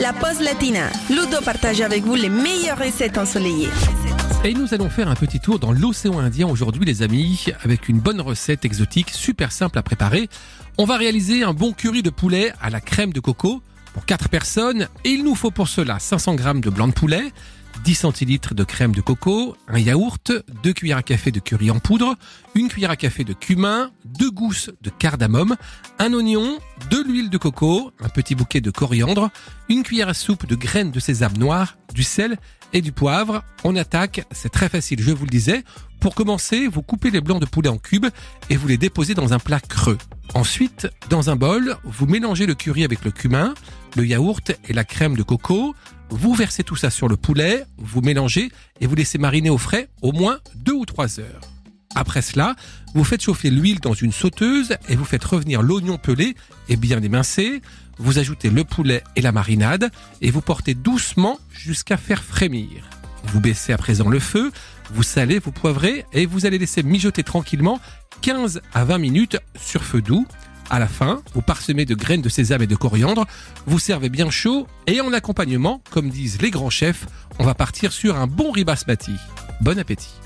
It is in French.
la pause latina. Ludo partage avec vous les meilleures recettes ensoleillées. Et nous allons faire un petit tour dans l'océan Indien aujourd'hui les amis, avec une bonne recette exotique super simple à préparer. On va réaliser un bon curry de poulet à la crème de coco pour 4 personnes et il nous faut pour cela 500 g de blanc de poulet, 10 centilitres de crème de coco, un yaourt, 2 cuillères à café de curry en poudre, une cuillère à café de cumin, 2 gousses de cardamome, un oignon, de l'huile de coco, un petit bouquet de coriandre, une cuillère à soupe de graines de sésame noir, du sel et du poivre. On attaque, c'est très facile, je vous le disais. Pour commencer, vous coupez les blancs de poulet en cubes et vous les déposez dans un plat creux. Ensuite, dans un bol, vous mélangez le curry avec le cumin, le yaourt et la crème de coco. Vous versez tout ça sur le poulet, vous mélangez et vous laissez mariner au frais au moins 2 ou 3 heures. Après cela, vous faites chauffer l'huile dans une sauteuse et vous faites revenir l'oignon pelé et bien émincé. Vous ajoutez le poulet et la marinade et vous portez doucement jusqu'à faire frémir. Vous baissez à présent le feu, vous salez, vous poivrez et vous allez laisser mijoter tranquillement 15 à 20 minutes sur feu doux. À la fin, vous parsemez de graines de sésame et de coriandre, vous servez bien chaud et en accompagnement, comme disent les grands chefs, on va partir sur un bon riz basmati. Bon appétit